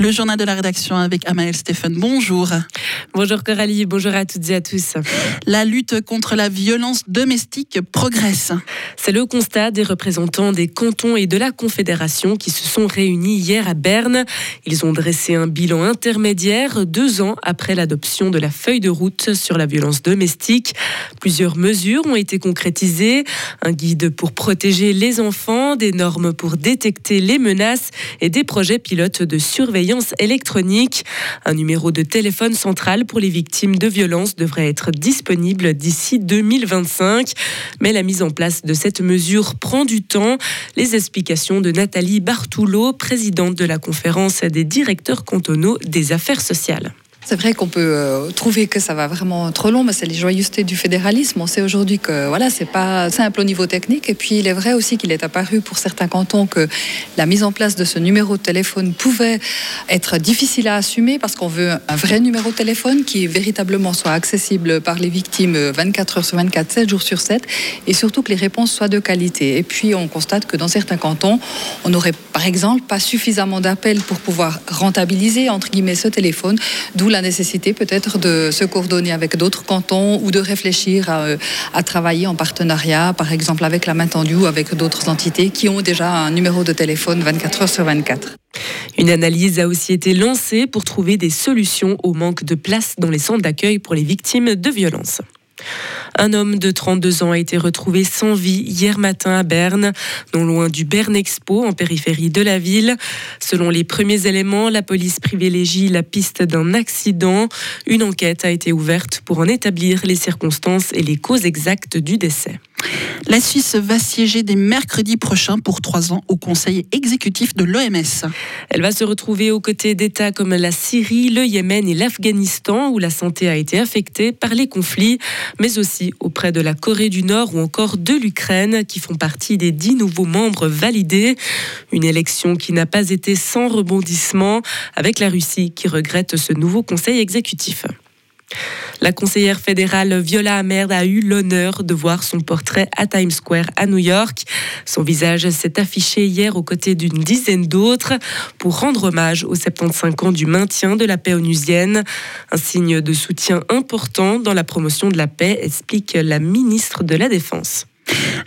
Le journal de la rédaction avec Amael Stéphane. Bonjour. Bonjour Coralie, bonjour à toutes et à tous. La lutte contre la violence domestique progresse. C'est le constat des représentants des cantons et de la Confédération qui se sont réunis hier à Berne. Ils ont dressé un bilan intermédiaire deux ans après l'adoption de la feuille de route sur la violence domestique. Plusieurs mesures ont été concrétisées. Un guide pour protéger les enfants, des normes pour détecter les menaces et des projets pilotes de surveillance électronique. Un numéro de téléphone central pour les victimes de violences devrait être disponible d'ici 2025. Mais la mise en place de cette mesure prend du temps. Les explications de Nathalie Bartoulot, présidente de la conférence des directeurs cantonaux des affaires sociales. C'est vrai qu'on peut euh, trouver que ça va vraiment trop long, mais c'est les joyeusetés du fédéralisme. On sait aujourd'hui que voilà, c'est pas simple au niveau technique. Et puis il est vrai aussi qu'il est apparu pour certains cantons que la mise en place de ce numéro de téléphone pouvait être difficile à assumer parce qu'on veut un vrai numéro de téléphone qui véritablement soit accessible par les victimes 24 heures sur 24, 7 jours sur 7, et surtout que les réponses soient de qualité. Et puis on constate que dans certains cantons, on n'aurait par exemple pas suffisamment d'appels pour pouvoir rentabiliser entre guillemets ce téléphone, d'où la la nécessité peut-être de se coordonner avec d'autres cantons ou de réfléchir à, à, travailler en partenariat, par exemple avec la main tendue ou avec d'autres entités qui ont déjà un numéro de téléphone 24 heures sur 24. Une analyse a aussi été lancée pour trouver des solutions au manque de place dans les centres d'accueil pour les victimes de violences. Un homme de 32 ans a été retrouvé sans vie hier matin à Berne, non loin du Berne Expo, en périphérie de la ville. Selon les premiers éléments, la police privilégie la piste d'un accident. Une enquête a été ouverte pour en établir les circonstances et les causes exactes du décès. La Suisse va siéger dès mercredi prochain pour trois ans au Conseil exécutif de l'OMS. Elle va se retrouver aux côtés d'États comme la Syrie, le Yémen et l'Afghanistan, où la santé a été affectée par les conflits, mais aussi auprès de la Corée du Nord ou encore de l'Ukraine, qui font partie des dix nouveaux membres validés. Une élection qui n'a pas été sans rebondissement, avec la Russie qui regrette ce nouveau Conseil exécutif. La conseillère fédérale Viola Amerd a eu l'honneur de voir son portrait à Times Square à New York. Son visage s'est affiché hier aux côtés d'une dizaine d'autres pour rendre hommage aux 75 ans du maintien de la paix onusienne. Un signe de soutien important dans la promotion de la paix, explique la ministre de la Défense.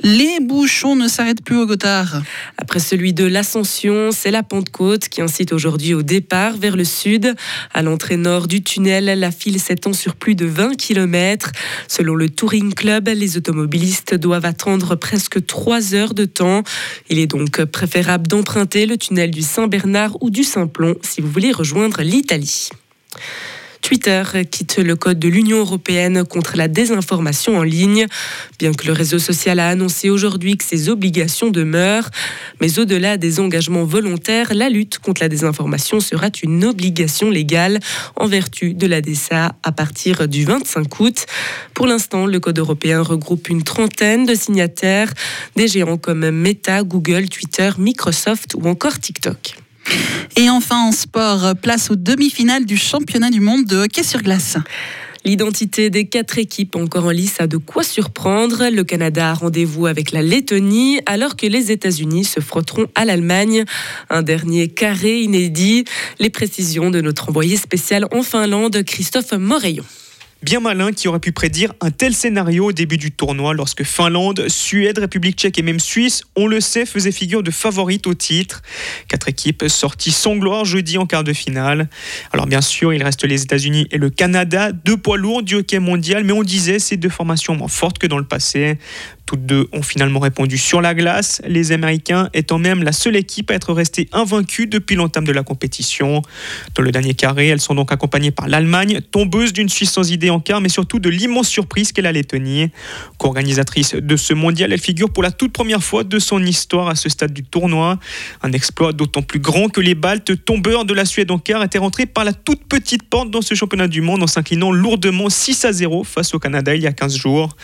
Les bouchons ne s'arrêtent plus au Gothard. Après celui de l'Ascension, c'est la Pentecôte qui incite aujourd'hui au départ vers le sud. À l'entrée nord du tunnel, la file s'étend sur plus de 20 km. Selon le Touring Club, les automobilistes doivent attendre presque 3 heures de temps. Il est donc préférable d'emprunter le tunnel du Saint-Bernard ou du Saint-Plon si vous voulez rejoindre l'Italie. Twitter quitte le code de l'Union européenne contre la désinformation en ligne. Bien que le réseau social a annoncé aujourd'hui que ses obligations demeurent, mais au-delà des engagements volontaires, la lutte contre la désinformation sera une obligation légale en vertu de la DSA à partir du 25 août. Pour l'instant, le code européen regroupe une trentaine de signataires, des géants comme Meta, Google, Twitter, Microsoft ou encore TikTok. Et enfin en sport, place aux demi-finales du championnat du monde de hockey sur glace. L'identité des quatre équipes encore en lice a de quoi surprendre. Le Canada a rendez-vous avec la Lettonie alors que les États-Unis se frotteront à l'Allemagne. Un dernier carré inédit. Les précisions de notre envoyé spécial en Finlande, Christophe Moreillon. Bien malin qui aurait pu prédire un tel scénario au début du tournoi lorsque Finlande, Suède, République tchèque et même Suisse, on le sait, faisaient figure de favorites au titre. Quatre équipes sorties sans gloire jeudi en quart de finale. Alors bien sûr, il reste les États-Unis et le Canada, deux poids lourds du hockey mondial, mais on disait ces deux formations moins fortes que dans le passé. Toutes deux ont finalement répondu sur la glace, les Américains étant même la seule équipe à être restée invaincue depuis l'entame de la compétition. Dans le dernier carré, elles sont donc accompagnées par l'Allemagne, tombeuse d'une Suisse sans idée en mais surtout de l'immense surprise qu'est la Lettonie. Co-organisatrice de ce mondial, elle figure pour la toute première fois de son histoire à ce stade du tournoi. Un exploit d'autant plus grand que les Baltes, tombeurs de la Suède en quart, étaient rentrés par la toute petite porte dans ce championnat du monde en s'inclinant lourdement 6 à 0 face au Canada il y a 15 jours.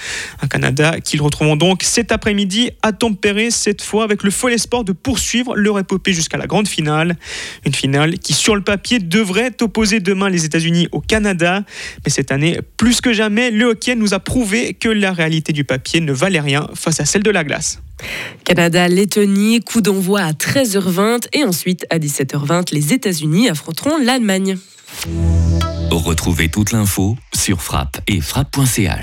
Un Canada qu'ils retrouveront donc cet après-midi à tempérer cette fois avec le fol espoir de poursuivre leur épopée jusqu'à la grande finale. Une finale qui, sur le papier, devrait opposer demain les États-Unis au Canada. Mais cette année, plus que jamais, le hockey nous a prouvé que la réalité du papier ne valait rien face à celle de la glace. Canada-Lettonie, coup d'envoi à 13h20 et ensuite à 17h20, les États-Unis affronteront l'Allemagne. Retrouvez toute l'info sur frappe et frappe.ch.